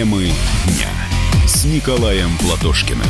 Темы дня с Николаем Платошкиным.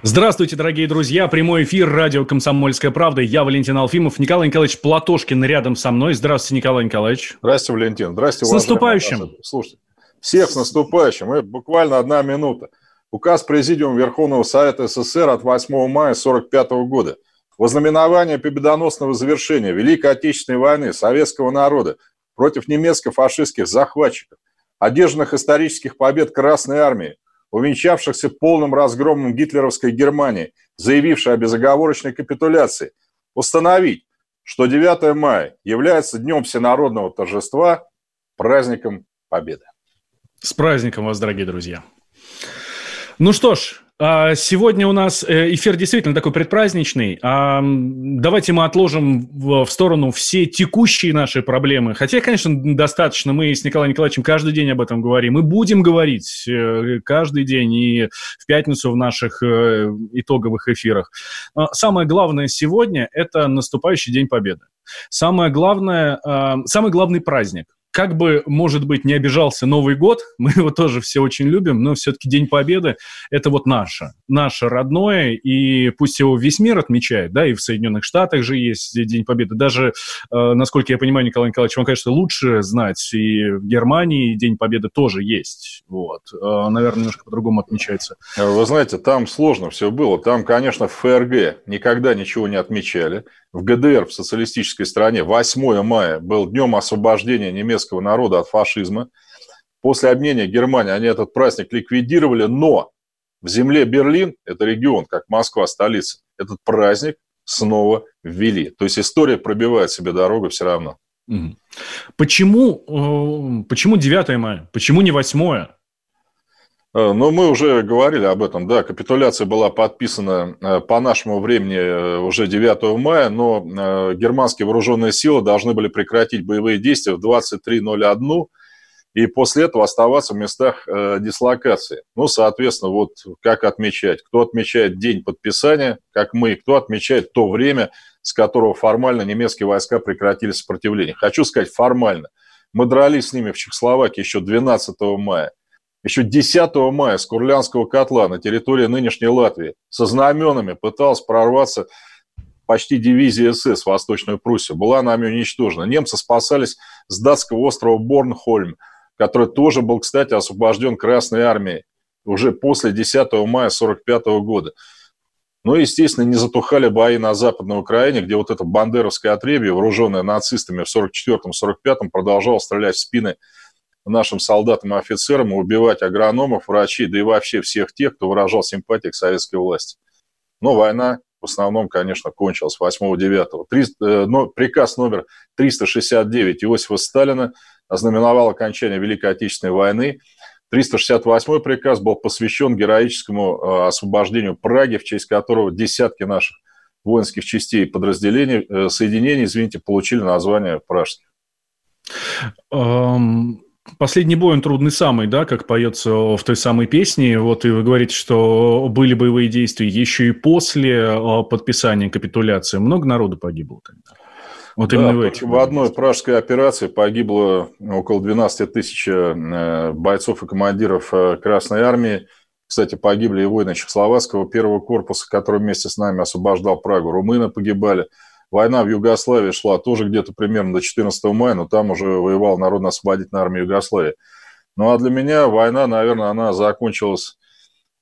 Здравствуйте, дорогие друзья. Прямой эфир радио «Комсомольская правда». Я Валентин Алфимов. Николай Николаевич Платошкин рядом со мной. Здравствуйте, Николай Николаевич. Здравствуйте, Валентин. Здравствуйте, С наступающим. Слушайте, всех с наступающим. И буквально одна минута. Указ Президиума Верховного Совета СССР от 8 мая 1945 года. Вознаменование победоносного завершения Великой Отечественной войны советского народа против немецко-фашистских захватчиков, одержанных исторических побед Красной Армии, увенчавшихся полным разгромом гитлеровской Германии, заявившей о безоговорочной капитуляции, установить, что 9 мая является днем всенародного торжества, праздником Победы. С праздником вас, дорогие друзья. Ну что ж, сегодня у нас э, эфир действительно такой предпраздничный. А, давайте мы отложим в сторону все текущие наши проблемы. Хотя, конечно, достаточно. Мы с Николаем Николаевичем каждый день об этом говорим. Мы будем говорить э, каждый день и в пятницу в наших э, итоговых эфирах. Самое главное сегодня – это наступающий День Победы. Самое главное, а, самый главный праздник – как бы, может быть, не обижался Новый год, мы его тоже все очень любим, но все-таки День Победы – это вот наше, наше родное, и пусть его весь мир отмечает, да, и в Соединенных Штатах же есть День Победы. Даже, э, насколько я понимаю, Николай Николаевич, вам, конечно, лучше знать, и в Германии День Победы тоже есть, вот. Э, наверное, немножко по-другому отмечается. Вы знаете, там сложно все было. Там, конечно, в ФРГ никогда ничего не отмечали. В ГДР, в социалистической стране, 8 мая был днем освобождения немецкого народа от фашизма. После обменения Германии они этот праздник ликвидировали, но в земле Берлин, это регион, как Москва, столица, этот праздник снова ввели. То есть история пробивает себе дорогу все равно. Почему, э, почему 9 мая? Почему не 8? Э, ну, мы уже говорили об этом, да, капитуляция была подписана э, по нашему времени э, уже 9 мая, но германские вооруженные силы должны были прекратить боевые действия в 23.01 и после этого оставаться в местах дислокации. Ну, соответственно, вот как отмечать? Кто отмечает день подписания, как мы, кто отмечает то время, с которого формально немецкие войска прекратили сопротивление. Хочу сказать, формально. Мы дрались с ними в Чехословакии еще 12 мая – еще 10 мая с Курлянского котла на территории нынешней Латвии со знаменами пыталась прорваться почти дивизия СС в Восточную Пруссию. Была нами уничтожена. Немцы спасались с датского острова Борнхольм, который тоже был, кстати, освобожден Красной Армией уже после 10 мая 1945 года. Ну естественно, не затухали бои на Западной Украине, где вот это бандеровское отребье, вооруженное нацистами в 1944-1945, продолжало стрелять в спины нашим солдатам и офицерам убивать агрономов, врачей, да и вообще всех тех, кто выражал симпатии к советской власти. Но война в основном, конечно, кончилась 8-9. Э, но приказ номер 369 Иосифа Сталина ознаменовал окончание Великой Отечественной войны. 368 приказ был посвящен героическому э, освобождению Праги, в честь которого десятки наших воинских частей и подразделений, э, соединений, извините, получили название пражских. Последний бой, он трудный самый, да, как поется в той самой песне. Вот и вы говорите, что были боевые действия еще и после а, подписания капитуляции. Много народу погибло тогда. Вот да, именно в, этих в одной пражской операции погибло около 12 тысяч э, бойцов и командиров э, Красной Армии. Кстати, погибли и воины Чехословацкого первого корпуса, который вместе с нами освобождал Прагу. Румыны погибали. Война в Югославии шла тоже где-то примерно до 14 мая, но там уже воевал Народно-освободительная армия Югославии. Ну а для меня война, наверное, она закончилась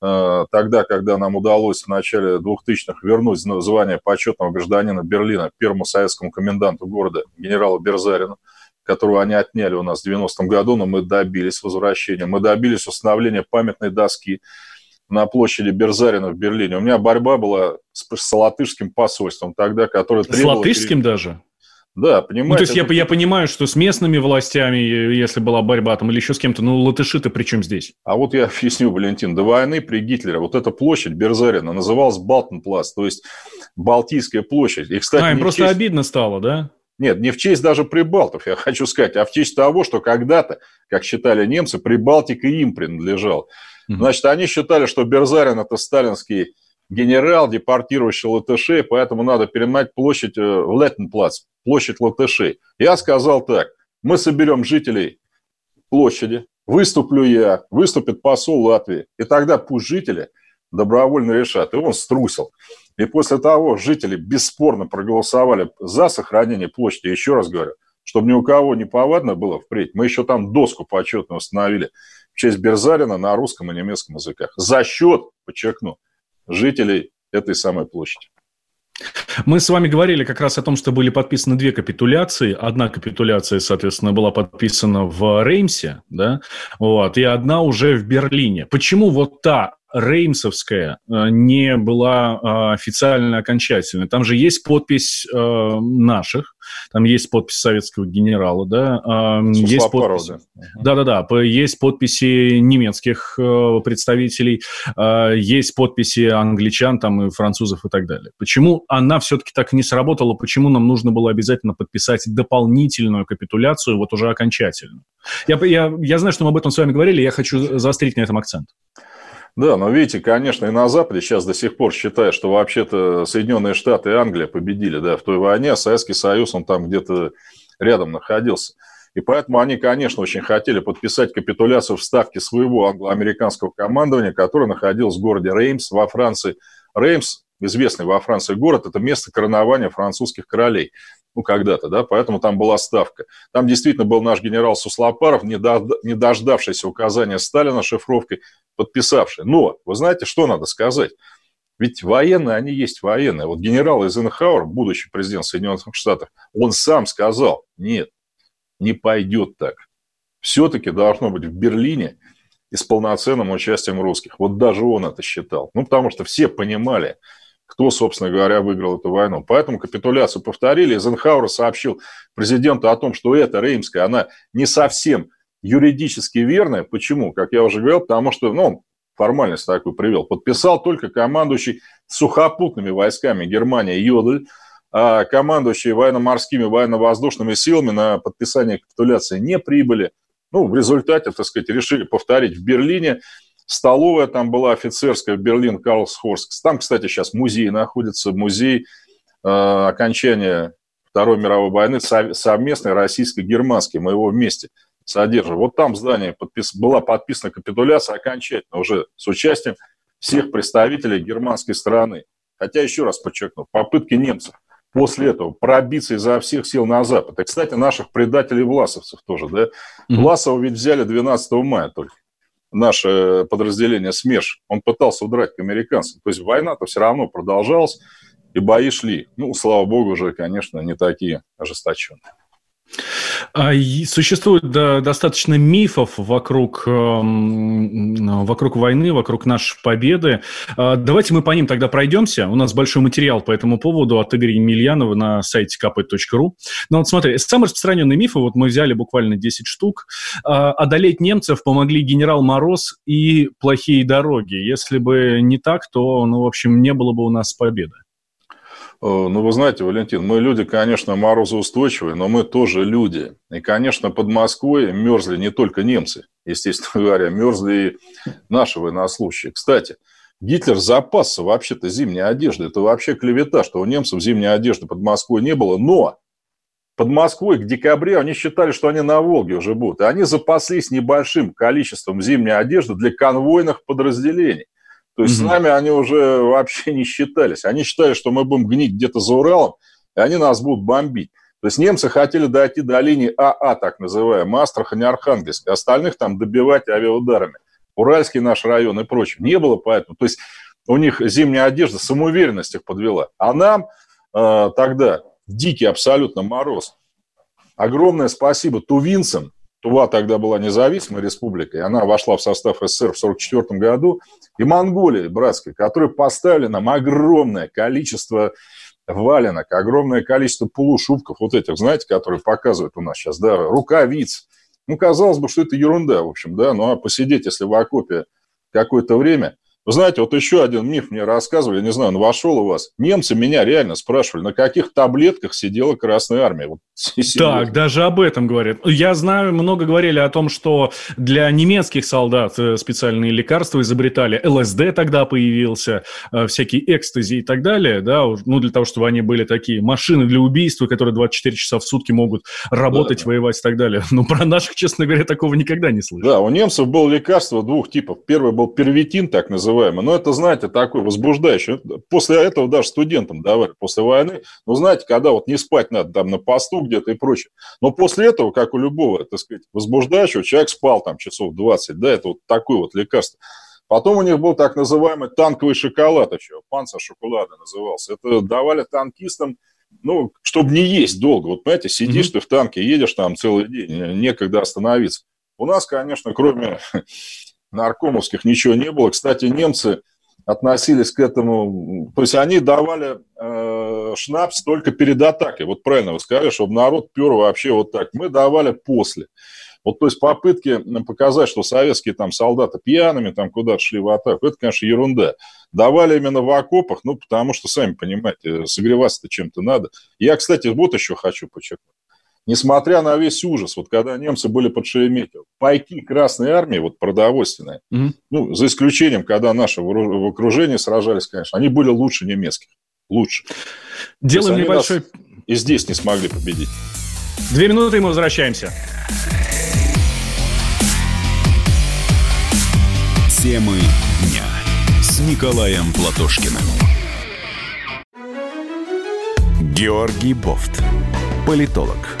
э, тогда, когда нам удалось в начале 2000-х вернуть звание почетного гражданина Берлина первому советскому коменданту города генералу Берзарину, которого они отняли у нас в 90-м году, но мы добились возвращения. Мы добились установления памятной доски на площади Берзарина в Берлине. У меня борьба была с, с латышским посольством тогда, которое требовало... С латышским даже? Да, понимаете. Ну, то есть это... я, я понимаю, что с местными властями, если была борьба там, или еще с кем-то, ну, латыши-то при чем здесь? А вот я объясню, Валентин, до войны при Гитлере вот эта площадь Берзарина называлась Балтенплац, то есть Балтийская площадь. И, кстати, а, им просто честь... обидно стало, да? Нет, не в честь даже прибалтов, я хочу сказать, а в честь того, что когда-то, как считали немцы, Прибалтика им принадлежал. Значит, они считали, что Берзарин – это сталинский генерал, депортирующий латышей, поэтому надо перенять площадь э, в Леттенплац, площадь латышей. Я сказал так, мы соберем жителей площади, выступлю я, выступит посол Латвии, и тогда пусть жители добровольно решат. И он струсил. И после того жители бесспорно проголосовали за сохранение площади, еще раз говорю, чтобы ни у кого не повадно было впредь. Мы еще там доску почетно установили честь Берзарина на русском и немецком языках. За счет, подчеркну, жителей этой самой площади. Мы с вами говорили как раз о том, что были подписаны две капитуляции. Одна капитуляция, соответственно, была подписана в Реймсе, да, вот, и одна уже в Берлине. Почему вот та Реймсовская э, не была э, официально окончательной. Там же есть подпись э, наших, там есть подпись советского генерала, да, есть подпись, да-да-да, есть подписи немецких представителей, есть подписи англичан там и французов и так далее. Почему она все-таки так не сработала? Почему нам нужно было обязательно подписать дополнительную капитуляцию, вот уже окончательную? Я, я, я знаю, что мы об этом с вами говорили, я хочу заострить на этом акцент. Да, но видите, конечно, и на Западе сейчас до сих пор считают, что вообще-то Соединенные Штаты и Англия победили да, в той войне, а Советский Союз, он там где-то рядом находился. И поэтому они, конечно, очень хотели подписать капитуляцию в ставке своего англо-американского командования, которое находилось в городе Реймс во Франции. Реймс, известный во Франции город, это место коронования французских королей ну, когда-то, да, поэтому там была ставка. Там действительно был наш генерал Суслопаров, не, до, дождавшийся указания Сталина шифровкой, подписавший. Но, вы знаете, что надо сказать? Ведь военные, они есть военные. Вот генерал Эйзенхауэр, будущий президент Соединенных Штатов, он сам сказал, нет, не пойдет так. Все-таки должно быть в Берлине и с полноценным участием русских. Вот даже он это считал. Ну, потому что все понимали, кто, собственно говоря, выиграл эту войну. Поэтому капитуляцию повторили. Эйзенхауэр сообщил президенту о том, что эта Реймская, она не совсем юридически верная. Почему? Как я уже говорил, потому что, ну, формальность такую привел. Подписал только командующий сухопутными войсками Германии Йодль, а командующие военно-морскими, военно-воздушными силами на подписание капитуляции не прибыли. Ну, в результате, так сказать, решили повторить в Берлине. Столовая там была офицерская, Берлин, Карлсхорск. Там, кстати, сейчас музей находится, музей э, окончания Второй мировой войны совместной российско-германской. Мы его вместе содержим. Вот там здание подпис... была подписана капитуляция окончательно, уже с участием всех представителей германской страны. Хотя, еще раз подчеркну, попытки немцев после этого пробиться изо всех сил на Запад. И, кстати, наших предателей власовцев тоже, да? Mm-hmm. Власова ведь взяли 12 мая только наше подразделение СМЕРШ, он пытался удрать к американцам. То есть война-то все равно продолжалась, и бои шли. Ну, слава богу, уже, конечно, не такие ожесточенные. А, существует достаточно мифов вокруг, эм, вокруг войны, вокруг нашей победы. А, давайте мы по ним тогда пройдемся. У нас большой материал по этому поводу от Игоря Емельянова на сайте kp.ru. Но вот смотри, самые распространенные мифы, вот мы взяли буквально 10 штук. А, одолеть немцев помогли генерал Мороз и плохие дороги. Если бы не так, то, ну, в общем, не было бы у нас победы. Э, ну, вы знаете, Валентин, мы люди, конечно, морозоустойчивые, но мы тоже люди. И, конечно, под Москвой мерзли не только немцы, естественно говоря, мерзли и наши военнослужащие. Кстати, Гитлер запасся вообще-то зимней одежды. Это вообще клевета, что у немцев зимней одежды под Москвой не было. Но под Москвой к декабрю они считали, что они на Волге уже будут. И они запаслись небольшим количеством зимней одежды для конвойных подразделений. То есть mm-hmm. с нами они уже вообще не считались. Они считали, что мы будем гнить где-то за Уралом, и они нас будут бомбить. То есть немцы хотели дойти до линии АА, так называемой, Астрахань, Архангельск, остальных там добивать авиаударами. Уральский наш район и прочее. Не было поэтому. То есть у них зимняя одежда, самоуверенность их подвела. А нам э, тогда дикий абсолютно мороз. Огромное спасибо тувинцам, Тува тогда была независимой республикой, она вошла в состав СССР в 1944 году, и Монголия братская, которая поставили нам огромное количество валенок, огромное количество полушубков, вот этих, знаете, которые показывают у нас сейчас, да, рукавиц. Ну, казалось бы, что это ерунда, в общем, да, ну, а посидеть, если в окопе какое-то время, Вы знаете, вот еще один миф мне рассказывали, не знаю, он вошел у вас. Немцы меня реально спрашивали, на каких таблетках сидела Красная Армия. Вот, так, даже об этом говорят. Я знаю, много говорили о том, что для немецких солдат э, специальные лекарства изобретали. ЛСД тогда появился, э, всякие экстази и так далее, да, ну, для того, чтобы они были такие машины для убийства, которые 24 часа в сутки могут работать, да, воевать и так далее. Но про наших, честно говоря, такого никогда не слышал. Да, у немцев было лекарство двух типов. Первый был первитин, так называемый, называемый. Но это, знаете, такой возбуждающий. После этого даже студентам давали, после войны. Ну, знаете, когда вот не спать надо там на посту где-то и прочее. Но после этого, как у любого, так сказать, возбуждающего, человек спал там часов 20, да, это вот такое вот лекарство. Потом у них был так называемый танковый шоколад еще, панца шоколада назывался. Это давали танкистам, ну, чтобы не есть долго. Вот, понимаете, сидишь mm-hmm. ты в танке, едешь там целый день, некогда остановиться. У нас, конечно, кроме наркомовских ничего не было. Кстати, немцы относились к этому, то есть они давали э, шнапс только перед атакой. Вот правильно вы сказали, чтобы народ пер вообще вот так. Мы давали после. Вот, то есть попытки показать, что советские там солдаты пьяными там куда-то шли в атаку, это, конечно, ерунда. Давали именно в окопах, ну, потому что, сами понимаете, согреваться-то чем-то надо. Я, кстати, вот еще хочу подчеркнуть несмотря на весь ужас, вот когда немцы были под Шереметьево, пайки Красной Армии, вот продовольственные, mm-hmm. ну, за исключением, когда наши в окружении сражались, конечно, они были лучше немецких. Лучше. Делаем небольшой... И здесь не смогли победить. Две минуты, и мы возвращаемся. Темы дня с Николаем Платошкиным. Георгий Бофт. Политолог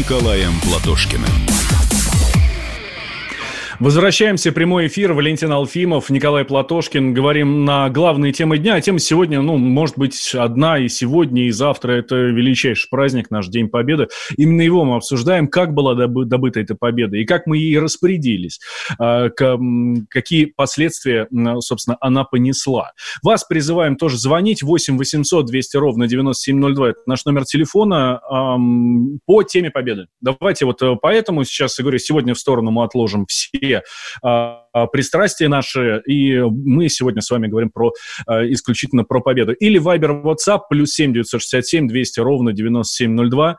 Николаем Платошкиным. Возвращаемся прямой эфир. Валентин Алфимов, Николай Платошкин. Говорим на главные темы дня. А тема сегодня, ну, может быть, одна и сегодня, и завтра. Это величайший праздник, наш День Победы. Именно его мы обсуждаем, как была добыта эта победа и как мы ей распорядились, а, какие последствия, собственно, она понесла. Вас призываем тоже звонить 8 800 200 ровно 9702. Это наш номер телефона по теме победы. Давайте вот э, поэтому сейчас, я говорю, сегодня в сторону мы отложим все все а, а, пристрастия наши, и мы сегодня с вами говорим про а, исключительно про победу. Или Viber WhatsApp плюс 7 967 200 ровно 9702.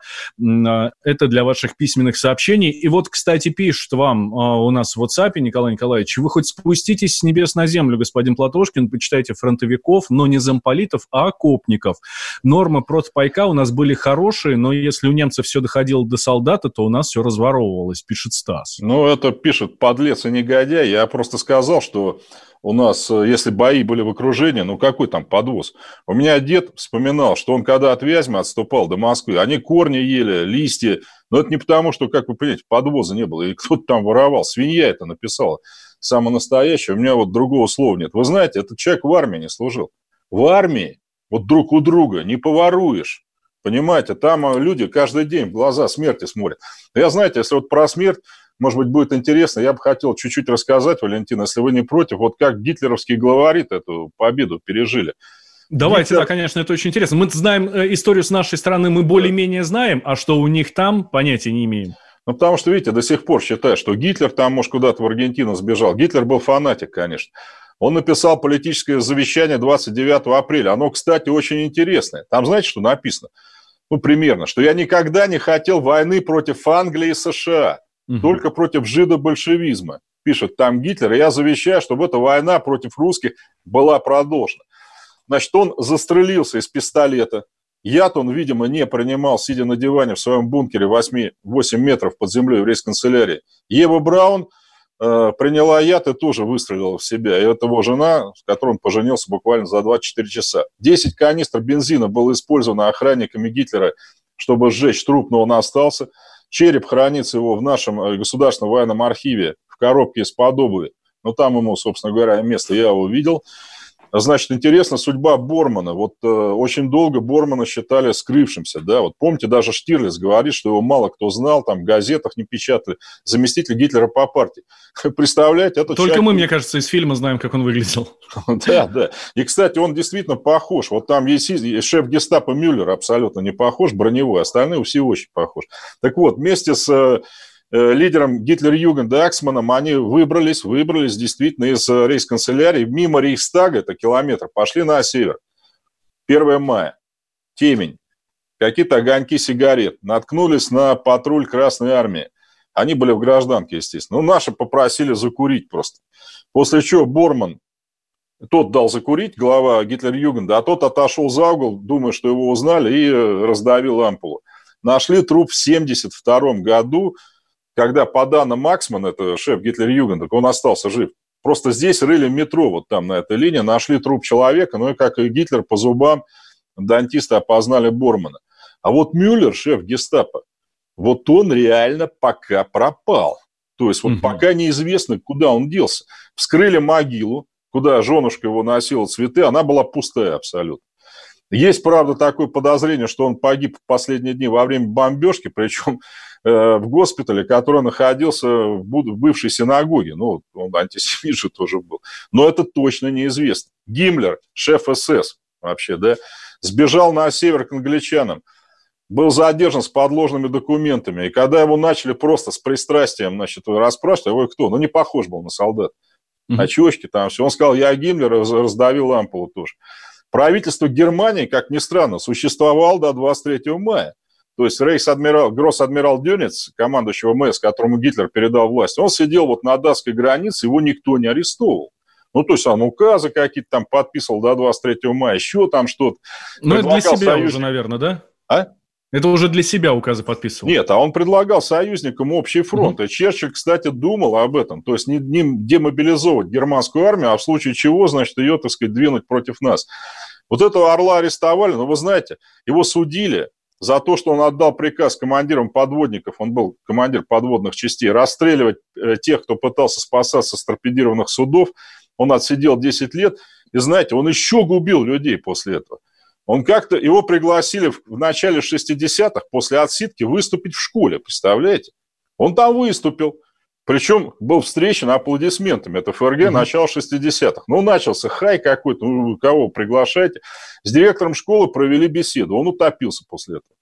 А, это для ваших письменных сообщений. И вот, кстати, пишет вам а, у нас в WhatsApp, Николай Николаевич, вы хоть спуститесь с небес на землю, господин Платошкин, почитайте фронтовиков, но не замполитов, а окопников. Нормы против пайка у нас были хорошие, но если у немцев все доходило до солдата, то у нас все разворовывалось, пишет Стас. Ну, это пишет подлец и негодяй. Я просто сказал, что у нас, э, если бои были в окружении, ну какой там подвоз? У меня дед вспоминал, что он когда от Вязьмы отступал до Москвы, они корни ели, листья. Но это не потому, что, как вы понимаете, подвоза не было, и кто-то там воровал. Свинья это написала. Самое настоящее. У меня вот другого слова нет. Вы знаете, этот человек в армии не служил. В армии вот друг у друга не поворуешь. Понимаете, там э, люди каждый день в глаза смерти смотрят. Я, знаете, если вот про смерть, может быть, будет интересно. Я бы хотел чуть-чуть рассказать, Валентин, если вы не против, вот как гитлеровские главари эту победу пережили. Давайте, Гитлер... да, конечно, это очень интересно. Мы знаем э, историю с нашей стороны, мы более-менее знаем, а что у них там, понятия не имеем. Ну, потому что, видите, до сих пор считают, что Гитлер там, может, куда-то в Аргентину сбежал. Гитлер был фанатик, конечно. Он написал политическое завещание 29 апреля. Оно, кстати, очень интересное. Там, знаете, что написано? Ну, примерно, что я никогда не хотел войны против Англии и США угу. только против жидобольшевизма. Пишет там Гитлер, и я завещаю, чтобы эта война против русских была продолжена. Значит, он застрелился из пистолета. Яд он, видимо, не принимал, сидя на диване в своем бункере 8, 8 метров под землей в рейс-канцелярии. Ева Браун э, приняла яд и тоже выстрелила в себя. И это его жена, с которой он поженился буквально за 24 часа. 10 канистр бензина было использовано охранниками Гитлера, чтобы сжечь труп, но он остался. Череп хранится его в нашем э, государственном военном архиве в коробке из-под обуви. Ну, там ему, собственно говоря, место я увидел. Значит, интересна судьба Бормана. Вот э, очень долго Бормана считали скрывшимся, да. Вот помните, даже Штирлиц говорит, что его мало кто знал, там в газетах не печатали. Заместитель Гитлера по партии. Представляете, это Только человек... мы, мне кажется, из фильма знаем, как он выглядел. Да, да. И, кстати, он действительно похож. Вот там есть шеф гестапо Мюллер абсолютно не похож, броневой. Остальные все очень похожи. Так вот, вместе с э, лидером Гитлер-Югенда Аксманом, они выбрались, выбрались действительно из э, рейс-канцелярии, мимо Рейхстага, это километр, пошли на север. 1 мая, темень, какие-то огоньки сигарет, наткнулись на патруль Красной Армии. Они были в гражданке, естественно. Ну, наши попросили закурить просто. После чего Борман, тот дал закурить, глава Гитлер-Югенда, а тот отошел за угол, думая, что его узнали, и э, раздавил ампулу. Нашли труп в 1972 году, когда по данным Максман, это шеф Гитлер-Югенда, он остался жив. Просто здесь рыли метро, вот там на этой линии, нашли труп человека, ну и как и Гитлер по зубам, дантисты опознали Бормана. А вот Мюллер, шеф гестапо, вот он реально пока пропал. То есть вот угу. пока неизвестно, куда он делся. Вскрыли могилу, куда женушка его носила цветы, она была пустая абсолютно. Есть, правда, такое подозрение, что он погиб в последние дни во время бомбежки, причем в госпитале, который находился в бывшей синагоге. Ну, он антисемит же тоже был. Но это точно неизвестно. Гиммлер, шеф СС вообще, да, сбежал на север к англичанам, был задержан с подложными документами. И когда его начали просто с пристрастием, значит, расспрашивать, а вы кто? Ну, не похож был на солдат. Mm-hmm. Очечки там все. Он сказал, я Гиммлер, раздавил лампу тоже. Правительство Германии, как ни странно, существовало до 23 мая. То есть рейс-адмирал, гросс-адмирал Дюнец, командующий ВМС, которому Гитлер передал власть, он сидел вот на датской границе, его никто не арестовывал. Ну, то есть он указы какие-то там подписывал до 23 мая, еще там что-то. Ну, это для себя союз... уже, наверное, да? А? Это уже для себя указы подписывал. Нет, а он предлагал союзникам общий фронт. Угу. И Черчилль, кстати, думал об этом. То есть не, не демобилизовать германскую армию, а в случае чего, значит, ее, так сказать, двинуть против нас. Вот этого орла арестовали, но вы знаете, его судили за то, что он отдал приказ командирам подводников, он был командир подводных частей, расстреливать э, тех, кто пытался спасаться с торпедированных судов. Он отсидел 10 лет. И знаете, он еще губил людей после этого. Он как-то, его пригласили в начале 60-х, после отсидки, выступить в школе, представляете? Он там выступил. Причем был встречен аплодисментами. Это ФРГ, mm-hmm. начало 60-х. Ну, начался хай какой-то, ну, кого приглашаете. С директором школы провели беседу. Он утопился после этого,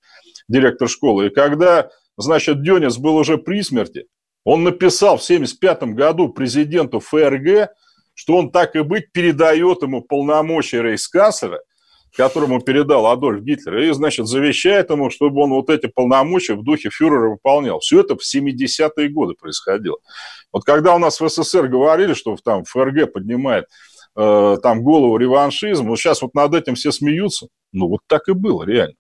директор школы. И когда, значит, Дёнец был уже при смерти, он написал в 75 году президенту ФРГ, что он так и быть передает ему полномочия рейхсканцлера которому передал Адольф Гитлер, и, значит, завещает ему, чтобы он вот эти полномочия в духе фюрера выполнял. Все это в 70-е годы происходило. Вот когда у нас в СССР говорили, что там ФРГ поднимает э, там голову реваншизм, вот сейчас вот над этим все смеются. Ну, вот так и было, реально.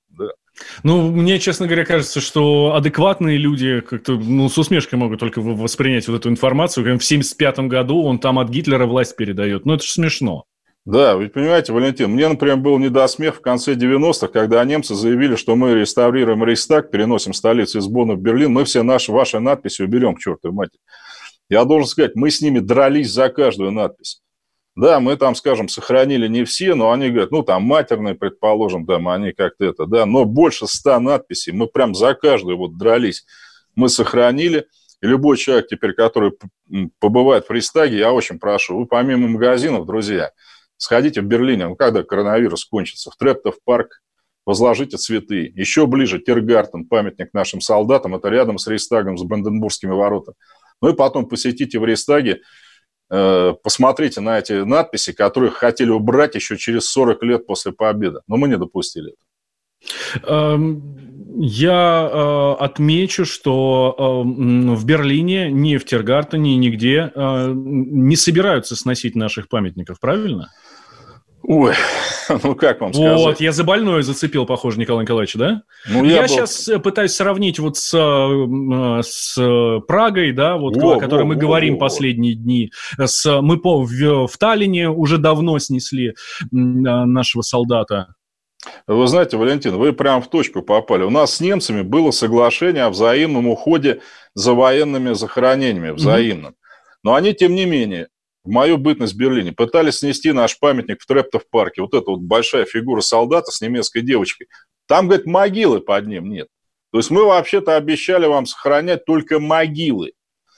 Ну, мне, честно говоря, кажется, что адекватные люди как-то ну, с усмешкой могут только воспринять вот эту информацию. В 75 году он там от Гитлера власть передает. Ну, это же смешно. Да, вы понимаете, Валентин, мне, например, был не до смех в конце 90-х, когда немцы заявили, что мы реставрируем Рейхстаг, переносим столицу из Бонна в Берлин, мы все наши, ваши надписи уберем к чертовой матери. Я должен сказать, мы с ними дрались за каждую надпись. Да, мы там, скажем, сохранили не все, но они говорят, ну, там матерные, предположим, там они как-то это, да, но больше ста надписей, мы прям за каждую вот дрались. Мы сохранили, и любой человек теперь, который побывает в Рейхстаге, я очень прошу, вы помимо магазинов, друзья, Сходите в Берлине, ну, когда коронавирус кончится, в Трептов парк, возложите цветы. Еще ближе Тиргартен, памятник нашим солдатам, это рядом с Рейстагом, с Бранденбургскими воротами. Ну и потом посетите в Рейстаге, э, посмотрите на эти надписи, которые хотели убрать еще через 40 лет после победы. Но мы не допустили это. Эм, я э, отмечу, что э, в Берлине, ни в Тиргартене, нигде э, не собираются сносить наших памятников, правильно? Ой, ну как вам сказать? Вот, я за больное зацепил, похоже, Николай Николаевич, да? Ну, я я был... сейчас э, пытаюсь сравнить вот с, э, с Прагой, да, вот, о, о которой о, мы о, говорим о, последние дни. С, мы по, в, в Таллине уже давно снесли нашего солдата. Вы знаете, Валентин, вы прям в точку попали. У нас с немцами было соглашение о взаимном уходе за военными захоронениями, взаимном. Но они, тем не менее, в мою бытность в Берлине, пытались снести наш памятник в Трептов-парке, вот эта вот большая фигура солдата с немецкой девочкой. Там, говорит, могилы под ним нет. То есть мы вообще-то обещали вам сохранять только могилы.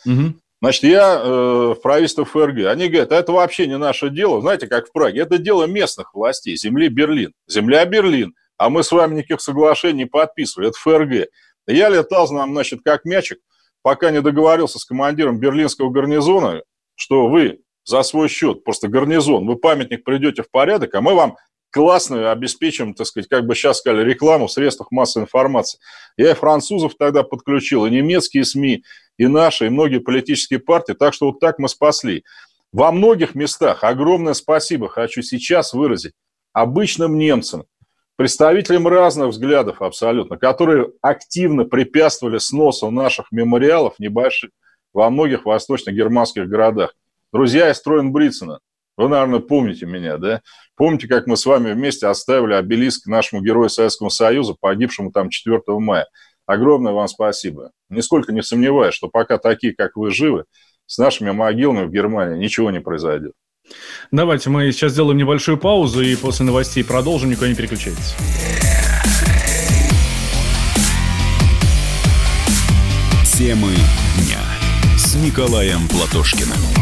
Угу. Значит, я э, в правительство ФРГ. Они говорят, а это вообще не наше дело. Знаете, как в Праге. Это дело местных властей, земли Берлин. Земля Берлин. А мы с вами никаких соглашений не подписывали. Это ФРГ. Я летал, значит, как мячик, пока не договорился с командиром берлинского гарнизона, что вы за свой счет, просто гарнизон, вы памятник придете в порядок, а мы вам классную обеспечим, так сказать, как бы сейчас сказали, рекламу в средствах массовой информации. Я и французов тогда подключил, и немецкие СМИ, и наши, и многие политические партии, так что вот так мы спасли. Во многих местах огромное спасибо хочу сейчас выразить обычным немцам, представителям разных взглядов абсолютно, которые активно препятствовали сносу наших мемориалов небольших во многих восточно-германских городах. Друзья из Троенбрицена, вы, наверное, помните меня, да? Помните, как мы с вами вместе оставили обелиск нашему герою Советского Союза, погибшему там 4 мая? Огромное вам спасибо. Нисколько не сомневаюсь, что пока такие, как вы, живы, с нашими могилами в Германии ничего не произойдет. Давайте мы сейчас сделаем небольшую паузу и после новостей продолжим. Никуда не переключайтесь. Темы дня с Николаем Платошкиным.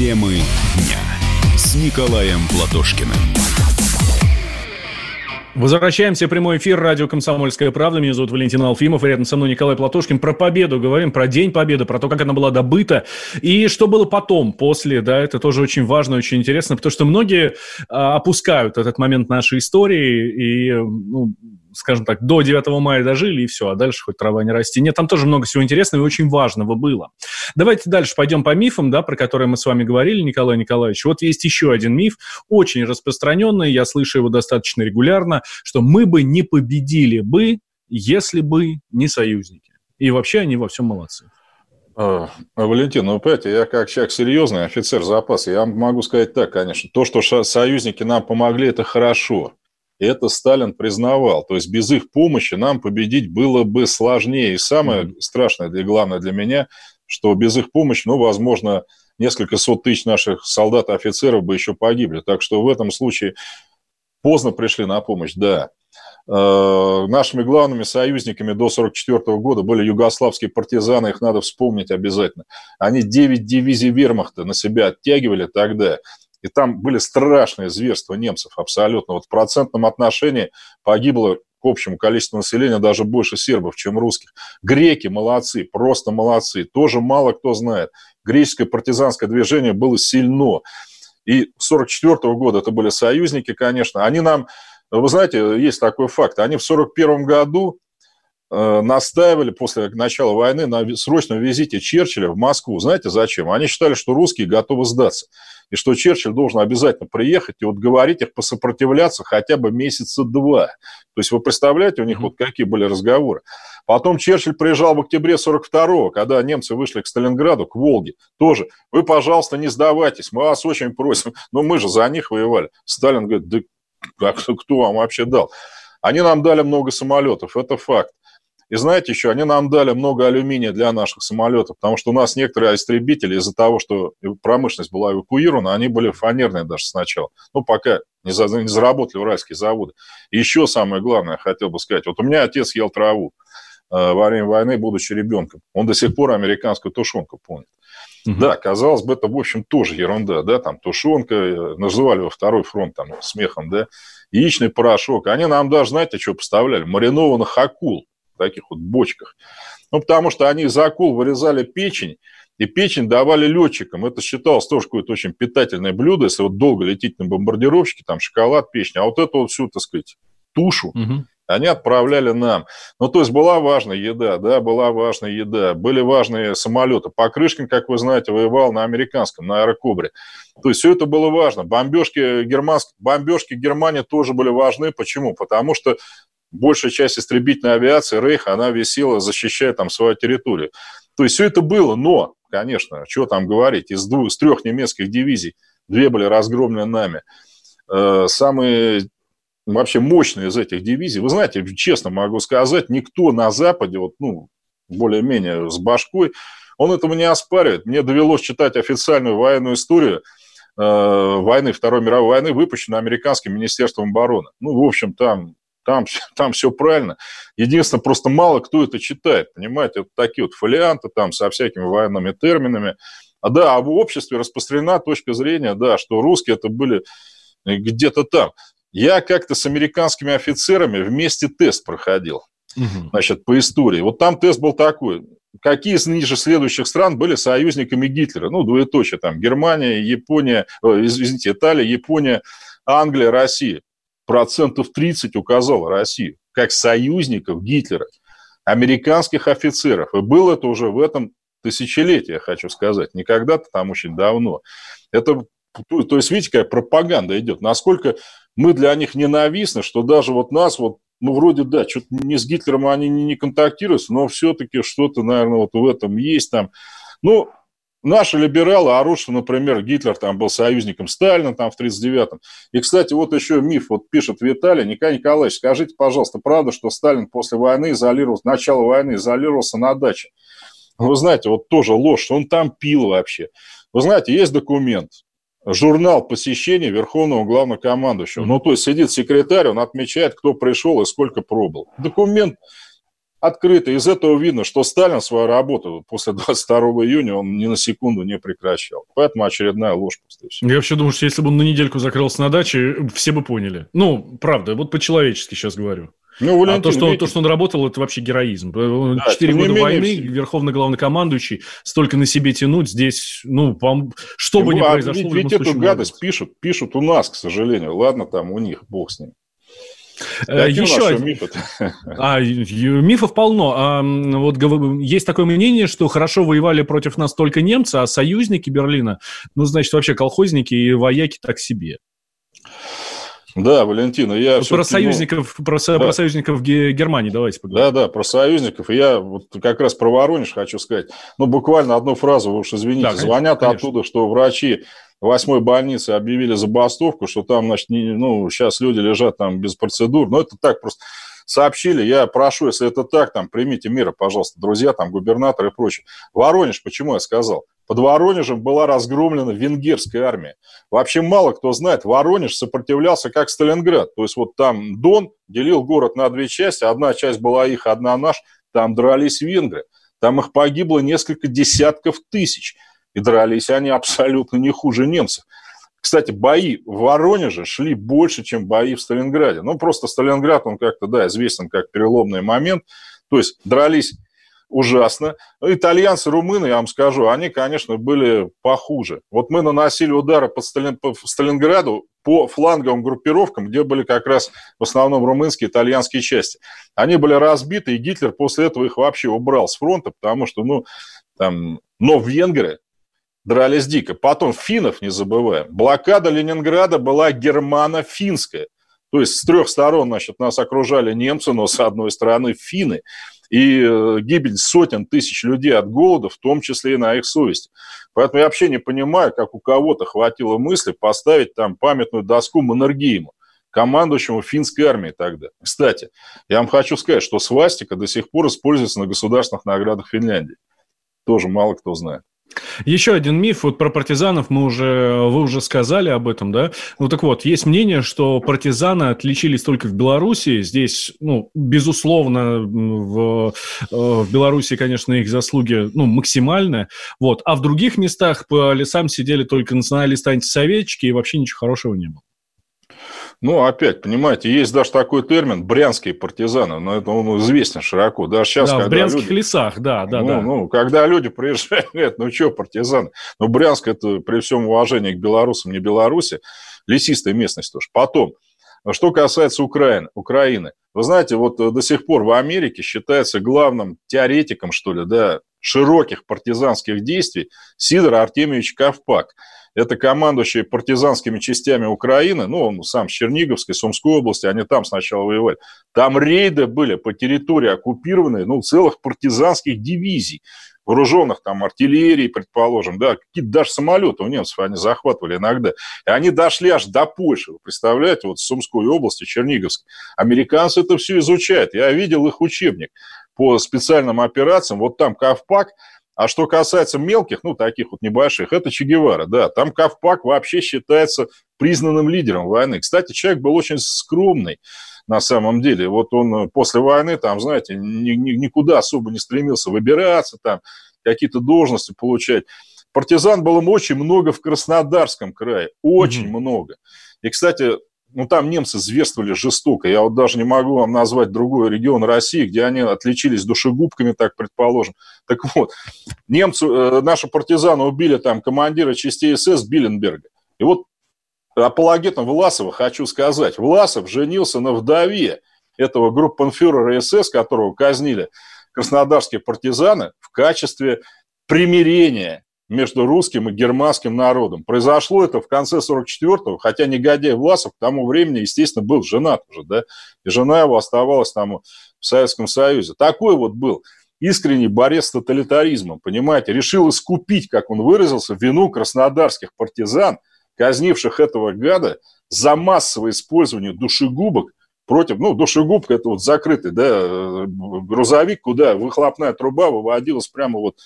Темы дня с Николаем Платошкиным. Возвращаемся в прямой эфир радио «Комсомольская правда». Меня зовут Валентин Алфимов, рядом со мной Николай Платошкин. Про победу говорим, про День Победы, про то, как она была добыта, и что было потом, после, да, это тоже очень важно, очень интересно, потому что многие а, опускают этот момент нашей истории, и, ну, скажем так, до 9 мая дожили, и все, а дальше хоть трава не расти. Нет, там тоже много всего интересного и очень важного было. Давайте дальше пойдем по мифам, да, про которые мы с вами говорили, Николай Николаевич. Вот есть еще один миф, очень распространенный, я слышу его достаточно регулярно, что мы бы не победили бы, если бы не союзники. И вообще они во всем молодцы. А, Валентин, ну, понимаете, я как человек серьезный, офицер запаса, я могу сказать так, конечно, то, что союзники нам помогли, это хорошо. И это Сталин признавал. То есть без их помощи нам победить было бы сложнее. И самое страшное и главное для меня, что без их помощи, ну, возможно, несколько сот тысяч наших солдат и офицеров бы еще погибли. Так что в этом случае поздно пришли на помощь, да. Э, нашими главными союзниками до 1944 года были югославские партизаны, их надо вспомнить обязательно. Они 9 дивизий вермахта на себя оттягивали тогда. И там были страшные зверства немцев абсолютно. Вот в процентном отношении погибло к общему количеству населения даже больше сербов, чем русских. Греки молодцы, просто молодцы. Тоже мало кто знает. Греческое партизанское движение было сильно. И с 1944 года это были союзники, конечно. Они нам, вы знаете, есть такой факт. Они в 1941 году э, настаивали после начала войны на срочном визите Черчилля в Москву. Знаете зачем? Они считали, что русские готовы сдаться и что Черчилль должен обязательно приехать и вот говорить их посопротивляться хотя бы месяца два. То есть вы представляете, у них вот какие были разговоры. Потом Черчилль приезжал в октябре 42-го, когда немцы вышли к Сталинграду, к Волге. Тоже, вы, пожалуйста, не сдавайтесь, мы вас очень просим. Но мы же за них воевали. Сталин говорит, да кто вам вообще дал? Они нам дали много самолетов, это факт. И знаете еще, они нам дали много алюминия для наших самолетов, потому что у нас некоторые истребители из-за того, что промышленность была эвакуирована, они были фанерные даже сначала. Ну, пока не, за, не заработали уральские заводы. И еще самое главное, хотел бы сказать, вот у меня отец ел траву. во время войны, будучи ребенком. Он до сих пор американскую тушенку помнит. Угу. Да, казалось бы, это, в общем, тоже ерунда, да, там тушенка, э, называли его второй фронт там смехом, да, яичный порошок. Они нам даже, знаете, что поставляли? Маринованных акул таких вот бочках. Ну, потому что они из акул вырезали печень, и печень давали летчикам. Это считалось тоже какое-то очень питательное блюдо, если вот долго лететь на бомбардировщике, там шоколад, печень. А вот эту вот всю, так сказать, тушу, угу они отправляли нам. Ну, то есть была важная еда, да, была важная еда. Были важные самолеты. Покрышкин, как вы знаете, воевал на американском, на аэрокобре. То есть все это было важно. Бомбежки, германск... Бомбежки Германии тоже были важны. Почему? Потому что большая часть истребительной авиации Рейха, она висела, защищая там свою территорию. То есть все это было, но, конечно, что там говорить, из, двух, из трех немецких дивизий две были разгромлены нами. Э, самые вообще мощная из этих дивизий. Вы знаете, честно могу сказать, никто на Западе, вот, ну, более-менее с башкой, он этому не оспаривает. Мне довелось читать официальную военную историю э, войны, Второй мировой войны, выпущенную американским министерством обороны. Ну, в общем, там, там, там все правильно. Единственное, просто мало кто это читает, понимаете, вот такие вот фолианты там со всякими военными терминами. А да, а в обществе распространена точка зрения, да, что русские это были где-то там. Я как-то с американскими офицерами вместе тест проходил, угу. значит, по истории. Вот там тест был такой. Какие из ниже следующих стран были союзниками Гитлера? Ну, двоеточие там. Германия, Япония, извините, Италия, Япония, Англия, Россия. Процентов 30 указал Россию как союзников Гитлера, американских офицеров. И было это уже в этом тысячелетии, я хочу сказать, не когда-то там очень давно. Это то есть, видите, какая пропаганда идет. Насколько мы для них ненавистны, что даже вот нас вот ну, вроде, да, что-то не с Гитлером они не, не контактируют, но все-таки что-то, наверное, вот в этом есть там. Ну, наши либералы орут, что, например, Гитлер там был союзником Сталина там в 1939-м. И, кстати, вот еще миф, вот пишет Виталий, Николай Николаевич, скажите, пожалуйста, правда, что Сталин после войны изолировался, начала войны изолировался на даче? Вы знаете, вот тоже ложь, что он там пил вообще. Вы знаете, есть документ, журнал посещения Верховного Главнокомандующего. Ну, то есть сидит секретарь, он отмечает, кто пришел и сколько пробыл. Документ открытый. Из этого видно, что Сталин свою работу после 22 июня он ни на секунду не прекращал. Поэтому очередная ложь просто. Я вообще думаю, что если бы он на недельку закрылся на даче, все бы поняли. Ну, правда, вот по-человечески сейчас говорю. Ну, Валентин, а то, что, видите... то, что он работал, это вообще героизм. Четыре да, года войны, все... верховный главнокомандующий, столько на себе тянуть здесь, ну, что бы ни а произошло... Ведь, ведь эту гадость пишут, пишут у нас, к сожалению. Ладно, там у них, бог с ним. Э, Какие Еще один. Мифы а, мифов полно. А, вот есть такое мнение, что хорошо воевали против нас только немцы, а союзники Берлина, ну, значит, вообще колхозники и вояки так себе. Да, Валентина, я... Ну, про союзников, ну, про, да. про союзников Германии давайте поговорим. Да, да, про союзников. И я вот как раз про Воронеж хочу сказать. Ну, буквально одну фразу, вы уж извините. Да, конечно, Звонят конечно. оттуда, что врачи восьмой больницы объявили забастовку, что там, значит, не, ну, сейчас люди лежат там без процедур. Но это так просто сообщили. Я прошу, если это так, там, примите меры, пожалуйста, друзья, там, губернатор и прочее. Воронеж, почему я сказал? Под Воронежем была разгромлена венгерская армия. Вообще мало кто знает, Воронеж сопротивлялся как Сталинград. То есть вот там Дон делил город на две части. Одна часть была их, одна наш. Там дрались венгры. Там их погибло несколько десятков тысяч. И дрались они абсолютно не хуже немцев. Кстати, бои в Воронеже шли больше, чем бои в Сталинграде. Ну, просто Сталинград, он как-то, да, известен как переломный момент. То есть дрались ужасно. Итальянцы, румыны, я вам скажу, они, конечно, были похуже. Вот мы наносили удары по, Сталин, по Сталинграду по фланговым группировкам, где были как раз в основном румынские итальянские части. Они были разбиты, и Гитлер после этого их вообще убрал с фронта, потому что, ну, там, но венгры дрались дико. Потом финнов не забываем. Блокада Ленинграда была германо-финская. То есть с трех сторон, значит, нас окружали немцы, но с одной стороны финны и э, гибель сотен тысяч людей от голода, в том числе и на их совести. Поэтому я вообще не понимаю, как у кого-то хватило мысли поставить там памятную доску Маннергейму, командующему финской армией тогда. Кстати, я вам хочу сказать, что свастика до сих пор используется на государственных наградах Финляндии. Тоже мало кто знает. Еще один миф вот про партизанов мы уже вы уже сказали об этом, да? Ну так вот, есть мнение, что партизаны отличились только в Беларуси. Здесь, ну, безусловно, в, э, в Беларуси, конечно, их заслуги, ну, максимальные. Вот, а в других местах по лесам сидели только националисты-антисоветчики и вообще ничего хорошего не было. Ну, опять, понимаете, есть даже такой термин «брянские партизаны», но это он известен широко. Даже сейчас, да, в брянских люди, лесах, да, да, ну, да. Ну, когда люди приезжают, говорят, ну что, партизаны? Ну, Брянск – это, при всем уважении к белорусам, не Беларуси, лесистая местность тоже. Потом, что касается Украины, Украины, вы знаете, вот до сих пор в Америке считается главным теоретиком, что ли, да, широких партизанских действий Сидор Артемьевич Ковпак – это командующий партизанскими частями Украины, ну, он сам с Черниговской, Сумской области, они там сначала воевали. Там рейды были по территории оккупированной, ну, целых партизанских дивизий, вооруженных там артиллерией, предположим, да, какие-то даже самолеты у немцев они захватывали иногда. И они дошли аж до Польши, вы представляете, вот Сумской области, Черниговской. Американцы это все изучают. Я видел их учебник по специальным операциям. Вот там Ковпак, а что касается мелких, ну, таких вот небольших, это Че Гевара, да. Там Ковпак вообще считается признанным лидером войны. Кстати, человек был очень скромный на самом деле. Вот он э, после войны, там, знаете, ни, ни, никуда особо не стремился выбираться, там, какие-то должности получать. Партизан было очень много в Краснодарском крае, очень mm-hmm. много. И, кстати, ну, там немцы зверствовали жестоко. Я вот даже не могу вам назвать другой регион России, где они отличились душегубками, так предположим. Так вот, немцы, э, наши партизаны убили там командира частей СС Билленберга. И вот апологетом Власова хочу сказать. Власов женился на вдове этого группенфюрера СС, которого казнили краснодарские партизаны в качестве примирения между русским и германским народом. Произошло это в конце 44-го, хотя негодяй Власов к тому времени, естественно, был женат уже, да, и жена его оставалась там в Советском Союзе. Такой вот был искренний борец с тоталитаризмом, понимаете, решил искупить, как он выразился, вину краснодарских партизан, казнивших этого гада за массовое использование душегубок против, ну, душегубка это вот закрытый, да, грузовик, куда выхлопная труба выводилась прямо вот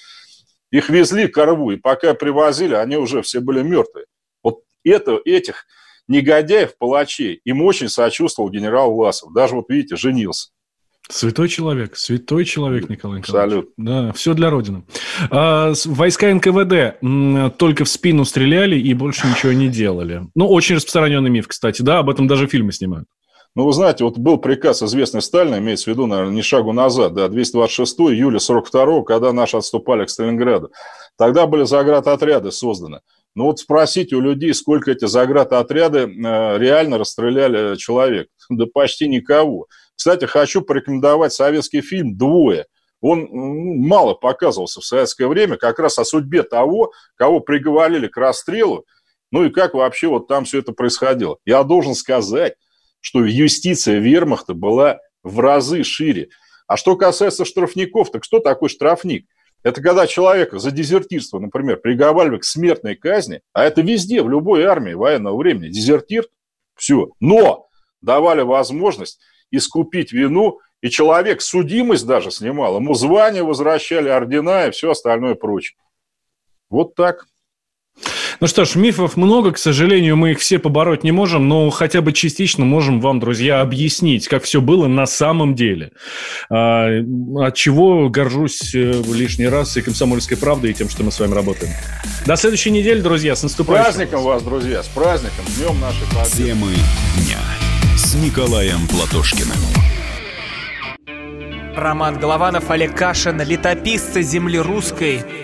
их везли к Орву, и пока привозили, они уже все были мертвые. Вот это, этих негодяев, палачей, им очень сочувствовал генерал Власов. Даже вот видите, женился. Святой человек, святой человек, Николай Николаевич. Абсолютно. Да, все для Родины. А, войска НКВД только в спину стреляли и больше ничего не делали. Ну, очень распространенный миф, кстати, да, об этом даже фильмы снимают. Ну, вы знаете, вот был приказ известный Сталина, имеется в виду, наверное, не шагу назад, да, 226 июля 42 когда наши отступали к Сталинграду. Тогда были заградотряды созданы. Ну вот спросите у людей, сколько эти заградотряды э, реально расстреляли человек. Да почти никого. Кстати, хочу порекомендовать советский фильм «Двое». Он мало показывался в советское время как раз о судьбе того, кого приговорили к расстрелу, ну и как вообще вот там все это происходило. Я должен сказать, что юстиция вермахта была в разы шире. А что касается штрафников, так что такой штрафник? Это когда человека за дезертирство, например, приговаривали к смертной казни, а это везде, в любой армии военного времени, дезертир, все. Но давали возможность искупить вину, и человек судимость даже снимал, ему звание возвращали, ордена и все остальное прочее. Вот так. Ну что ж, мифов много, к сожалению, мы их все побороть не можем, но хотя бы частично можем вам, друзья, объяснить, как все было на самом деле. А, от чего горжусь э, лишний раз и комсомольской правдой, и тем, что мы с вами работаем. До следующей недели, друзья, с наступающим. С праздником вас, друзья, с праздником, днем нашей победы. Темы дня с Николаем Платошкиным. Роман Голованов, Олег Кашин, летописцы земли русской –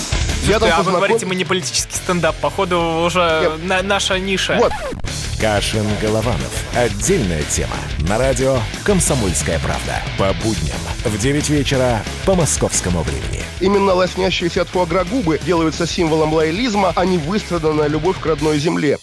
Я там а познаком... вы говорите, мы не политический стендап, походу уже на, наша ниша. Вот. Кашин Голованов. Отдельная тема. На радио «Комсомольская правда». По будням в 9 вечера по московскому времени. Именно лоснящиеся от фуагра губы делаются символом лоялизма, а не выстраданная любовь к родной земле.